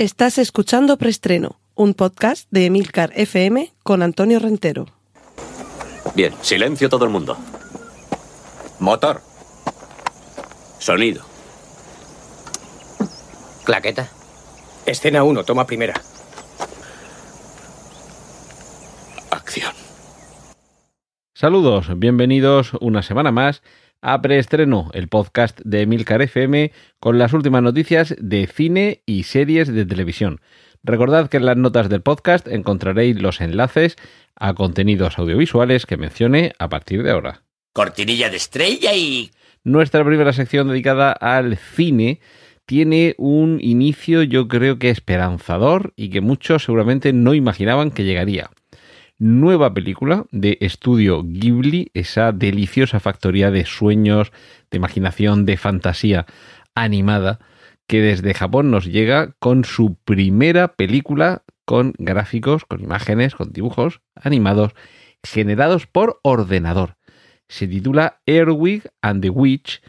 Estás escuchando Preestreno, un podcast de Emilcar FM con Antonio Rentero. Bien, silencio todo el mundo. Motor. Sonido. Claqueta. Escena 1, toma primera. Acción. Saludos, bienvenidos una semana más a Preestreno, el podcast de Emilcar FM con las últimas noticias de cine y series de televisión. Recordad que en las notas del podcast encontraréis los enlaces a contenidos audiovisuales que mencione a partir de ahora. Cortinilla de estrella y... Nuestra primera sección dedicada al cine tiene un inicio yo creo que esperanzador y que muchos seguramente no imaginaban que llegaría nueva película de estudio Ghibli, esa deliciosa factoría de sueños, de imaginación, de fantasía animada, que desde Japón nos llega con su primera película con gráficos, con imágenes, con dibujos animados generados por ordenador. Se titula Airwig and the Witch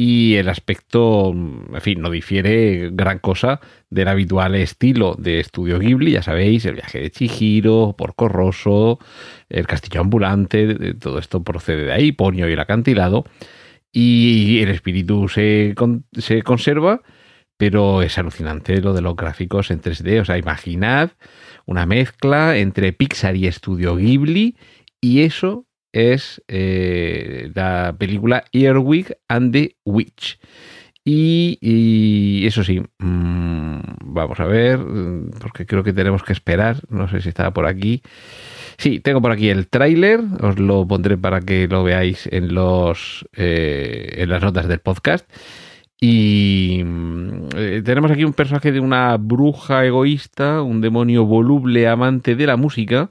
y el aspecto, mm, en fin, no difiere gran cosa del habitual estilo de estudio Ghibli, ya sabéis, el viaje de Chihiro, Porco Rosso, el castillo ambulante, todo esto procede de ahí, Ponyo y el acantilado, y el espíritu se, se conserva, pero es alucinante lo de los gráficos en 3D, o sea, imaginad una mezcla entre Pixar y estudio Ghibli, y eso es eh, la película Earwig and the Witch. Y, eso sí, mm, vamos a ver, porque creo que tenemos que esperar, no sé si estaba por aquí. Sí, tengo por aquí el tráiler, os lo pondré para que lo veáis en, los, eh, en las notas del podcast. Y mm, eh, tenemos aquí un personaje de una bruja egoísta, un demonio voluble amante de la música,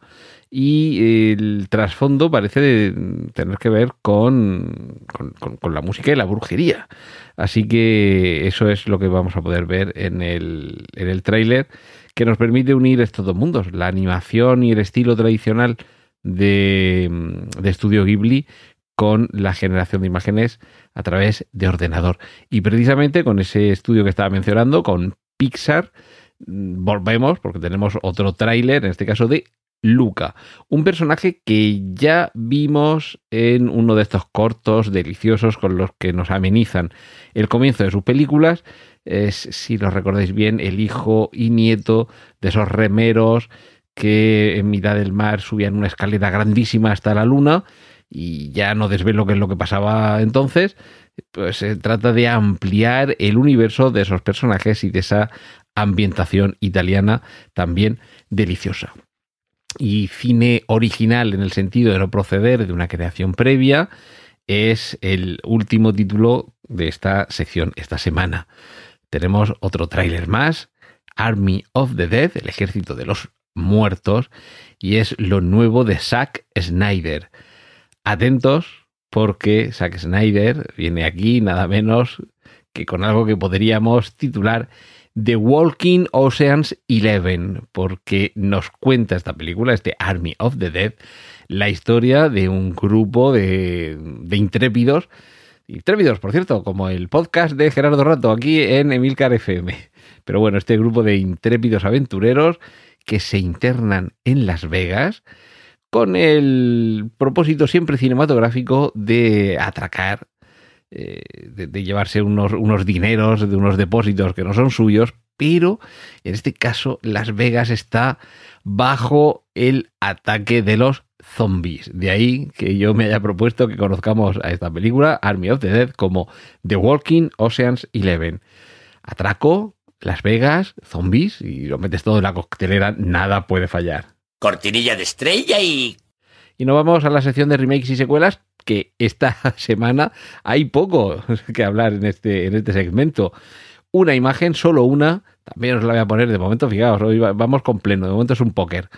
y el trasfondo parece tener que ver con, con, la música y la brujería. Así que eso es lo que vamos a poder ver en el, en el tráiler, que nos permite unir estos dos mundos, la animación y el estilo tradicional de, de Estudio Ghibli con la generación de imágenes a través de ordenador. Y precisamente con ese estudio que estaba mencionando, con Pixar, volvemos porque tenemos otro tráiler, en este caso de Luca, un personaje que ya vimos en uno de estos cortos deliciosos con los que nos amenizan el comienzo de sus películas. Es, si lo recordáis bien, el hijo y nieto de esos remeros que en mitad del mar subían una escalera grandísima hasta la luna y ya no desvelo qué es lo que pasaba entonces, pues se trata de ampliar el universo de esos personajes y de esa ambientación italiana también deliciosa y cine original en el sentido de no proceder de una creación previa es el último título de esta sección esta semana. Tenemos otro tráiler más, Army of the Dead, el ejército de los muertos, y es lo nuevo de Zack Snyder. Atentos porque Zack Snyder viene aquí nada menos que con algo que podríamos titular The Walking Oceans 11, porque nos cuenta esta película, este Army of the Dead, la historia de un grupo de, de intrépidos, intrépidos, por cierto, como el podcast de Gerardo Rato aquí en Emilcar FM. Pero bueno, este grupo de intrépidos aventureros que se internan en Las Vegas con el propósito siempre cinematográfico de atracar eh, de, llevarse unos, unos dineros de unos depósitos que no son suyos, pero en este caso Las Vegas está bajo el ataque de los zombies. De ahí que yo me haya propuesto que conozcamos a esta película, Army of the Dead, como The Walking Oceans Eleven. Atraco, Las Vegas, zombies, y lo metes todo en la coctelera, nada puede fallar. Cortinilla de estrella y... Y nos vamos a la sección de remakes y secuelas, que esta semana hay poco que hablar en este, en este segmento. Una imagen, solo una, también os la voy a poner de momento, fijaos, hoy vamos con pleno, de momento es un póker.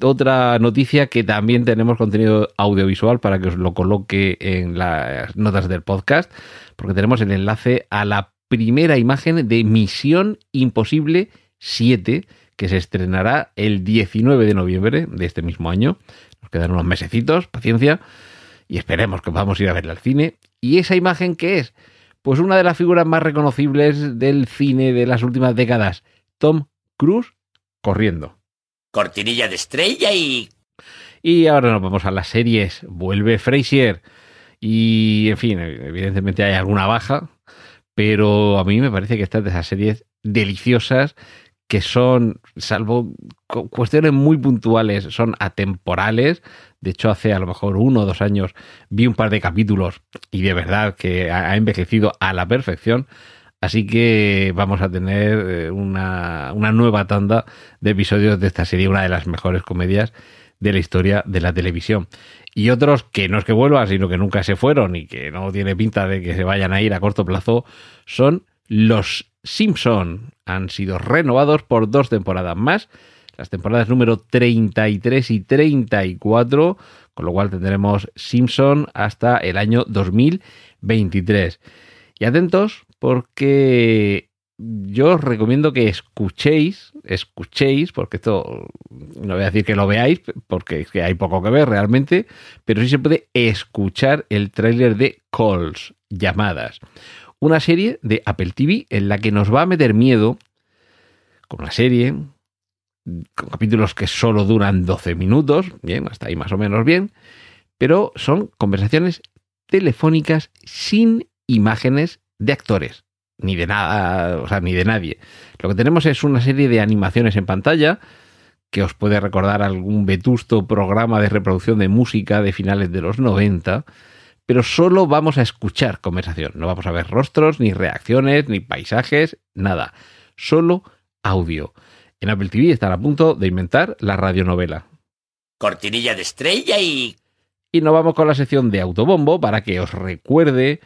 Otra noticia que también tenemos contenido audiovisual para que os lo coloque en las notas del podcast, porque tenemos el enlace a la primera imagen de Misión Imposible 7, que se estrenará el 19 de noviembre de este mismo año. Nos quedan unos mesecitos, paciencia y esperemos que podamos ir a verla al cine. ¿Y esa imagen qué es? Pues una de las figuras más reconocibles del cine de las últimas décadas, Tom Cruz corriendo. Cortinilla de estrella y... Y ahora nos vamos a las series. Vuelve Frasier. Y, en fin, evidentemente hay alguna baja, pero a mí me parece que estas de esas series deliciosas que son, salvo cuestiones muy puntuales, son atemporales. De hecho, hace a lo mejor uno o dos años vi un par de capítulos y de verdad que ha envejecido a la perfección. Así que vamos a tener eh, una, una nueva tanda de episodios de esta serie, una de las mejores comedias de la historia de la televisión. Y otros que no es que vuelvan, sino que nunca se fueron y que no tiene pinta de que se vayan a ir a corto plazo, son los Simpson. Han sido renovados por dos temporadas más, las temporadas número 33 y 34, con lo cual tendremos Simpson hasta el año 2023. Y atentos porque yo os recomiendo que escuchéis, escuchéis, porque esto no voy a decir que lo veáis, porque es que hay poco que ver realmente, pero sí se puede escuchar el tráiler de Calls, llamadas. Una serie de Apple TV en la que nos va a meter miedo con una serie, con capítulos que solo duran 12 minutos, bien, hasta ahí más o menos bien, pero son conversaciones telefónicas sin imágenes de actores, ni de nada, o sea, ni de nadie. Lo que tenemos es una serie de animaciones en pantalla que os puede recordar algún vetusto programa de reproducción de música de finales de los 90, pero solo vamos a escuchar conversación, no vamos a ver rostros, ni reacciones, ni paisajes, nada, solo audio. En Apple TV están a punto de inventar la radionovela. Cortinilla de estrella y... Y nos vamos con la sección de autobombo para que os recuerde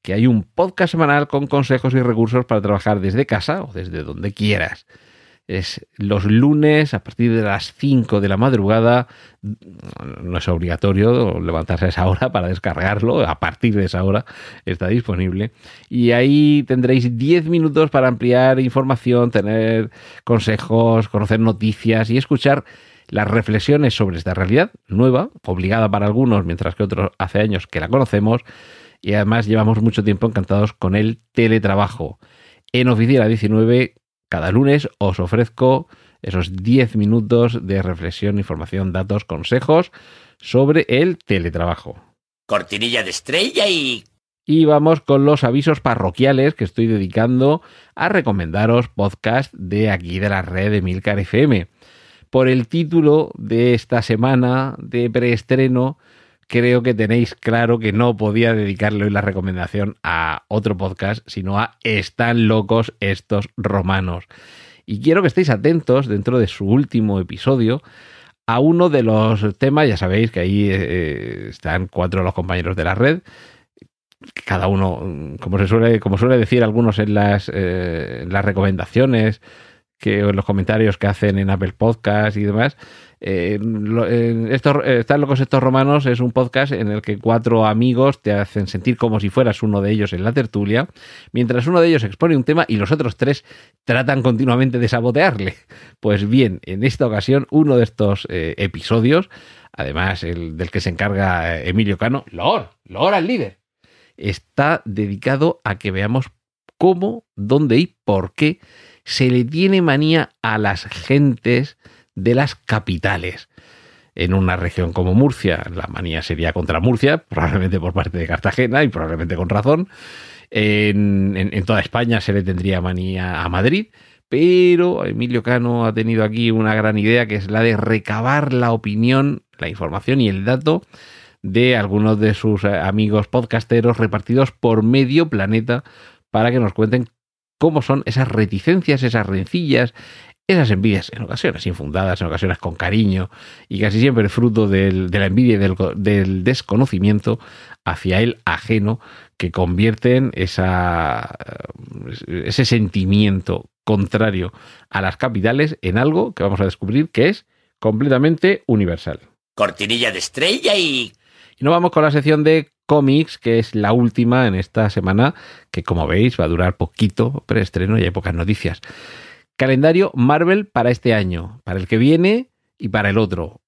que hay un podcast semanal con consejos y recursos para trabajar desde casa o desde donde quieras. Es los lunes a partir de las 5 de la madrugada. No es obligatorio levantarse a esa hora para descargarlo. A partir de esa hora está disponible. Y ahí tendréis 10 minutos para ampliar información, tener consejos, conocer noticias y escuchar las reflexiones sobre esta realidad nueva, obligada para algunos, mientras que otros hace años que la conocemos y además llevamos mucho tiempo encantados con el teletrabajo. En Oficina 19, cada lunes os ofrezco esos 10 minutos de reflexión, información, datos, consejos sobre el teletrabajo. Cortinilla de estrella y... Y vamos con los avisos parroquiales que estoy dedicando a recomendaros podcast de aquí de la red de Milcar FM. Por el título de esta semana de preestreno, creo que tenéis claro que no podía dedicarle hoy la recomendación a otro podcast, sino a Están locos estos romanos. Y quiero que estéis atentos dentro de su último episodio a uno de los temas, ya sabéis que ahí eh, están cuatro de los compañeros de la red, cada uno, como se suele, como suele decir algunos en las, eh, recomendaciones, que en los comentarios que hacen en Apple Podcast y demás, eh, estos, eh, Están locos romanos es un podcast en el que cuatro amigos te hacen sentir como si fueras uno de ellos en la tertulia, mientras uno de ellos expone un tema y los otros tres tratan continuamente de sabotearle. Pues bien, en esta ocasión, uno de estos eh, episodios, además el del que se encarga Emilio Cano, Lor, Lor al líder, está dedicado a que veamos cómo, dónde y por qué se le tiene manía a las gentes de las capitales. En una región como Murcia, la manía sería contra Murcia, probablemente por parte de Cartagena y probablemente con razón. En, toda España se le tendría manía a Madrid, pero Emilio Cano ha tenido aquí una gran idea que es la de recabar la opinión, la información y el dato de algunos de sus eh, amigos podcasteros repartidos por medio planeta para que nos cuenten cómo son esas reticencias, esas rencillas, esas envidias en ocasiones infundadas, en ocasiones con cariño y casi siempre fruto de la envidia y del, desconocimiento hacia el ajeno que convierten esa, ese sentimiento contrario a las capitales en algo que vamos a descubrir que es completamente universal. Cortinilla de estrella y... Y nos vamos con la sección de cómics, que es la última en esta semana, que como veis va a durar poquito preestreno y hay pocas noticias. Calendario Marvel para este año, para el que viene y para el otro.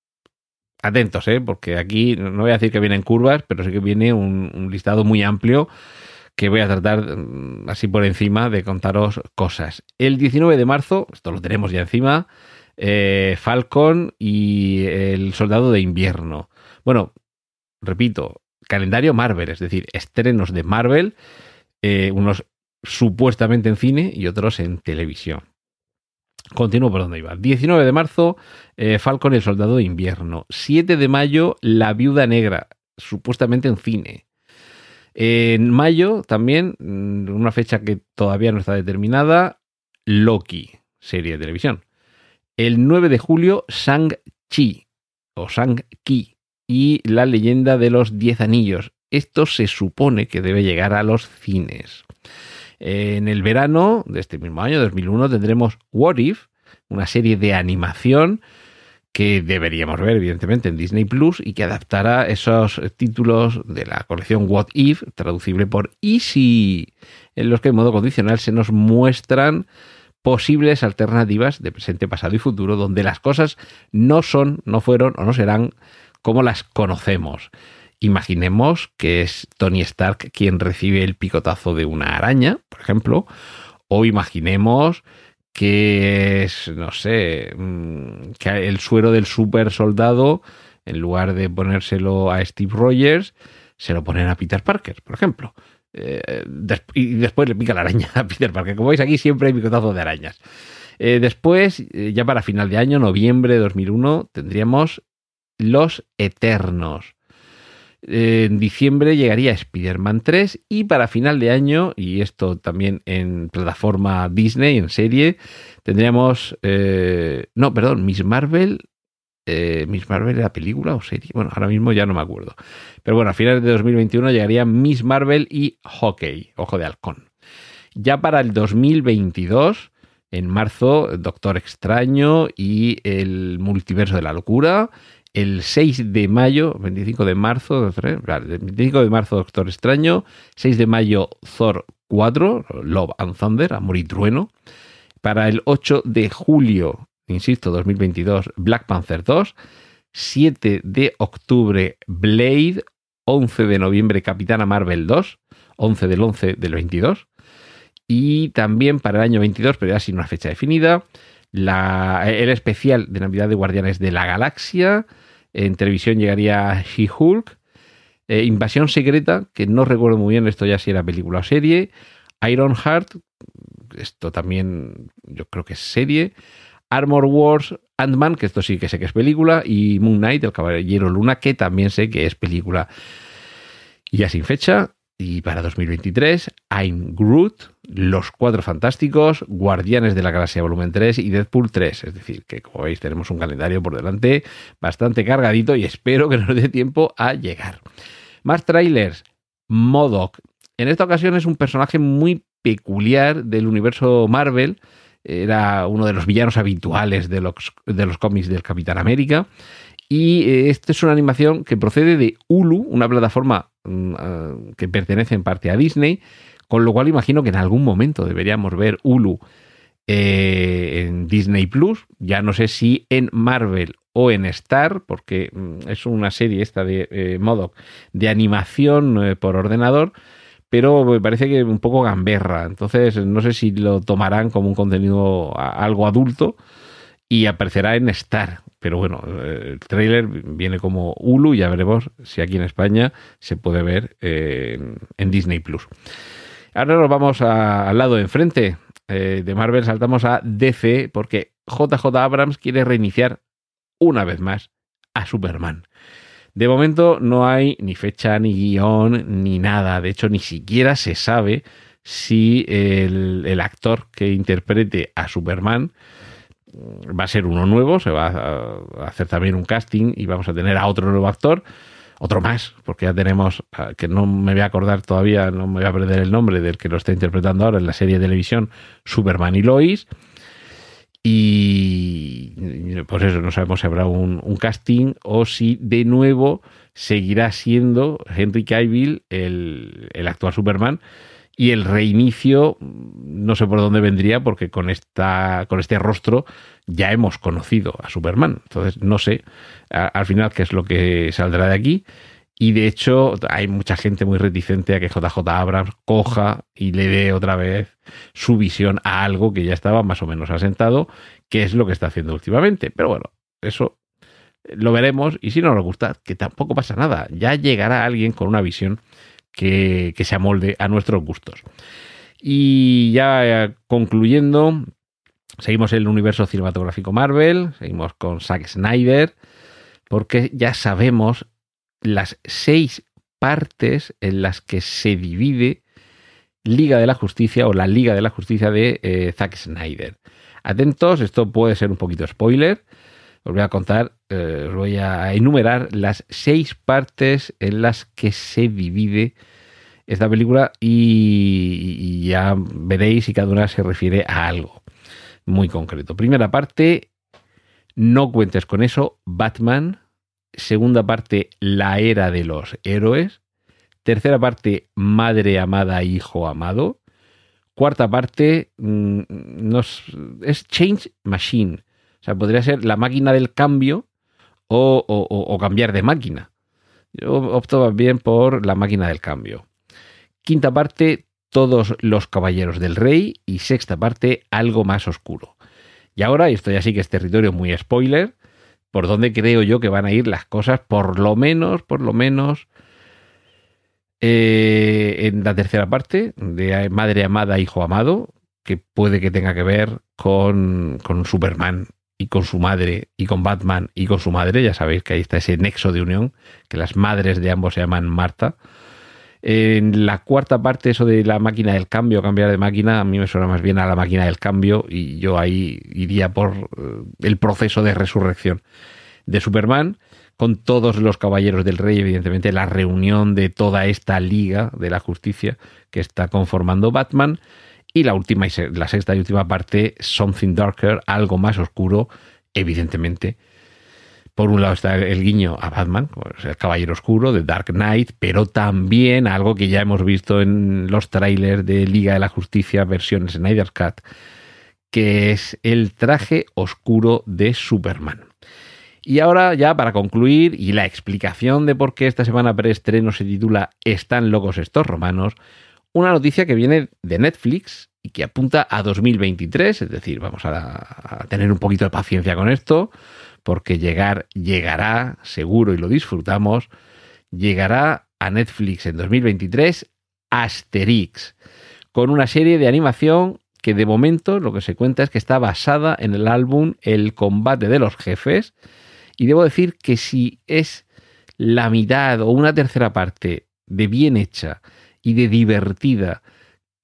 Atentos, ¿eh? porque aquí no voy a decir que vienen curvas, pero sí que viene un, listado muy amplio que voy a tratar mm, así por encima de contaros cosas. El 19 de marzo, esto lo tenemos ya encima, eh, Falcon y el Soldado de Invierno. Bueno, repito, calendario Marvel, es decir, estrenos de Marvel, eh, unos supuestamente en cine y otros en televisión. Continúo por donde iba. 19 de marzo, eh, Falcon el Soldado de Invierno. 7 de mayo, La Viuda Negra, supuestamente en cine. En mayo también, mm, una fecha que todavía no está determinada, Loki, serie de televisión. El 9 de julio, Shang-Chi o Shang-Ki y la leyenda de los Diez Anillos. Esto se supone que debe llegar a los cines. En el verano de este mismo año, 2001, tendremos What If, una serie de animación que deberíamos ver, evidentemente, en Disney Plus y que adaptará esos títulos de la colección What If, traducible por Easy, en los que de modo condicional se nos muestran posibles alternativas de presente, pasado y futuro, donde las cosas no son, no fueron o no serán como las conocemos. Imaginemos que es Tony Stark quien recibe el picotazo de una araña, por ejemplo, o imaginemos que es, no sé, mm, que el suero del super soldado, en lugar de ponérselo a Steve Rogers, se lo ponen a Peter Parker, por ejemplo. Eh, y después le pica la araña a Peter Parker. Como veis aquí siempre hay picotazo de arañas. Eh, después, eh, ya para final de año, noviembre de 2001, tendríamos Los Eternos en diciembre llegaría Spider-Man 3 y para final de año, y esto también en plataforma Disney, en serie, tendríamos... Eh, no, perdón, Miss Marvel... Eh, Miss Marvel era película o serie. Bueno, ahora mismo ya no me acuerdo. Pero bueno, a finales de 2021 llegaría Miss Marvel y Hockey, Ojo de Halcón. Ya para el 2022, en marzo, Doctor Extraño y el Multiverso de la Locura el 6 de mayo, 25 de marzo, 25 de marzo Doctor Extraño, 6 de mayo Thor 4, Love and Thunder, Amor y Trueno. Para el 8 de julio, insisto, 2022, Black Panther 2. 7 de octubre, Blade. 11 de noviembre, Capitana Marvel 2. 11 del 11 del 22. Y también para el año 22, pero ya sin una fecha definida, el especial de Navidad de Guardianes de la Galaxia. En televisión llegaría She-Hulk. Eh, Invasión Secreta, que no recuerdo muy bien esto ya si era película o serie. Iron Heart, esto también yo creo que es serie. Armor Wars, Ant-Man, que esto sí que sé que es película. Y Moon Knight, el Caballero Luna, que también sé que es película. Ya sin fecha. Y para 2023, I'm Groot, Los Cuatro Fantásticos, Guardianes de la Galaxia Volumen 3 y Deadpool 3. Es decir, que como veis tenemos un calendario por delante bastante cargadito y espero que nos dé tiempo a llegar. Más trailers. Modoc. En esta ocasión es un personaje muy peculiar del universo Marvel. Era uno de los villanos habituales de los, de los cómics del Capitán América. Y eh, esta es una animación que procede de Hulu, una plataforma Mm, ah, que pertenece en parte a Disney, con lo cual imagino que en algún momento deberíamos ver Hulu eh, en Disney Plus, ya no sé si en Marvel o en Star, porque mm, es una serie esta de eh, Modoc de animación eh, por ordenador, pero me parece que un poco gamberra, entonces no sé si lo tomarán como un contenido algo adulto y aparecerá en Star. Pero bueno, el trailer viene como Hulu, ya veremos si aquí en España se puede ver en, Disney Plus. Ahora nos vamos al lado de enfrente. Eh, de Marvel saltamos a DC porque JJ Abrams quiere reiniciar una vez más a Superman. De momento no hay ni fecha, ni guion, ni nada. De hecho, ni siquiera se sabe si el actor que interprete a Superman va a ser uno nuevo, se va a hacer también un casting y vamos a tener a otro nuevo actor, otro más, porque ya tenemos, que no me voy a acordar todavía, no me voy a perder el nombre del que lo está interpretando ahora en la serie de televisión Superman y Lois. Y pues eso, no sabemos si habrá un, casting o si de nuevo seguirá siendo Henry Cavill el, el actual Superman y el reinicio no sé por dónde vendría porque con esta con este rostro ya hemos conocido a Superman entonces no sé al final qué es lo que saldrá de aquí Y de hecho, hay mucha gente muy reticente a que JJ Abrams coja y le dé otra vez su visión a algo que ya estaba más o menos asentado, que es lo que está haciendo últimamente. Pero bueno, eso lo veremos y si no nos gusta, que tampoco pasa nada. Ya llegará alguien con una visión que, que se amolde a nuestros gustos. Y ya concluyendo, seguimos el universo cinematográfico Marvel, seguimos con Zack Snyder, porque ya sabemos las seis partes en las que se divide Liga de la Justicia o la Liga de la Justicia de eh, Zack Snyder. Atentos, esto puede ser un poquito spoiler. Os voy a contar, eh, os voy a enumerar las seis partes en las que se divide esta película y ya veréis si cada una se refiere a algo muy concreto. Primera parte, no cuentes con eso, Batman segunda parte, La era de los héroes, tercera parte, Madre amada, Hijo amado, cuarta parte, mm, es Change Machine, o sea, podría ser la máquina del cambio o, o cambiar de máquina. Yo opto bien por la máquina del cambio. Quinta parte, todos los caballeros del rey y sexta parte, algo más oscuro. Y ahora, esto ya sí que es territorio muy spoiler, por dónde creo yo que van a ir las cosas, por lo menos, por lo menos, eh, en la tercera parte de Madre Amada, Hijo Amado, que puede que tenga que ver con, con Superman y con su madre y con Batman y con su madre. Ya sabéis que ahí está ese nexo de unión, que las madres de ambos se llaman Marta. En la cuarta parte, eso de la máquina del cambio, cambiar de máquina, a mí me suena más bien a la máquina del cambio y yo ahí iría por eh, el proceso de resurrección de Superman con todos los caballeros del rey, evidentemente la reunión de toda esta liga de la justicia que está conformando Batman y la última y la sexta y última parte, Something Darker, algo más oscuro, evidentemente por un lado está el guiño a Batman, el Caballero Oscuro de Dark Knight, pero también algo que ya hemos visto en los trailers de Liga de la Justicia versión Snyder Cut, que es el traje oscuro de Superman. Y ahora ya para concluir y la explicación de por qué esta semana preestreno se titula Están locos estos romanos, una noticia que viene de Netflix y que apunta a 2023, es decir, vamos a, tener un poquito de paciencia con esto, porque llegar llegará, seguro y lo disfrutamos, llegará a Netflix en 2023 Asterix, con una serie de animación que de momento lo que se cuenta es que está basada en el álbum El combate de los jefes, y debo decir que si es la mitad o una tercera parte de bien hecha y de divertida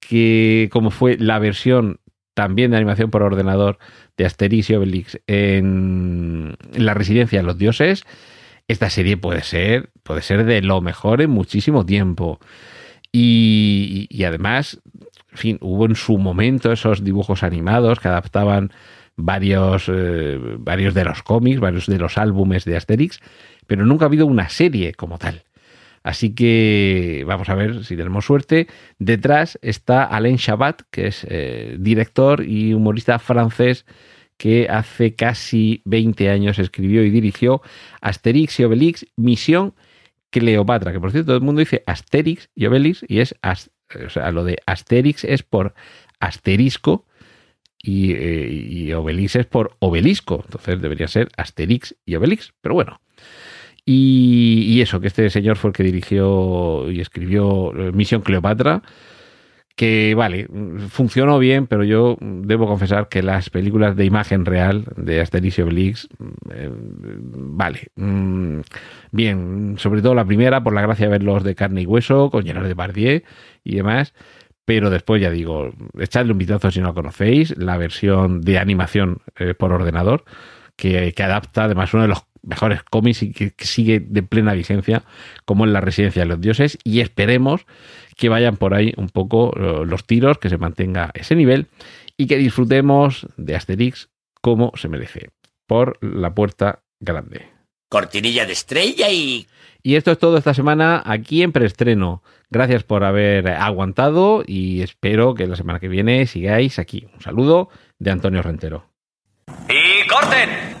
que como fue la versión también de animación por ordenador de Asterix y Obelix en, la residencia de los dioses, esta serie puede ser, puede ser de lo mejor en muchísimo tiempo. Y, además, en fin, hubo en su momento esos dibujos animados que adaptaban varios, eh, varios de los cómics, varios de los álbumes de Asterix, pero nunca ha habido una serie como tal. Así que vamos a ver si tenemos suerte. Detrás está Alain Chabat, que es eh, director y humorista francés que hace casi 20 años escribió y dirigió Asterix y Obelix, Misión Cleopatra, que por cierto todo el mundo dice Asterix y Obelix y es, o lo de Asterix es por asterisco y, eh, y Obelix es por obelisco, entonces debería ser Asterix y Obelix, pero bueno, y, eso, que este señor fue el que dirigió y escribió eh, Misión Cleopatra, que vale, funcionó bien, pero yo debo confesar que las películas de imagen real de Asterix y Obelix, eh, vale, mm, bien, sobre todo la primera, por la gracia de verlos de carne y hueso, con Gerard de Bardier y demás, pero después ya digo, echadle un vistazo si no lo conocéis, la versión de animación eh, por ordenador, que, que, adapta además uno de los mejores cómics y que, sigue de plena vigencia como en la residencia de los dioses y esperemos que vayan por ahí un poco los tiros, que se mantenga ese nivel y que disfrutemos de Asterix como se merece, por la puerta grande. Cortinilla de estrella y... Y esto es todo esta semana aquí en preestreno. Gracias por haber aguantado y espero que la semana que viene sigáis aquí. Un saludo de Antonio Rentero. ¡Y corten!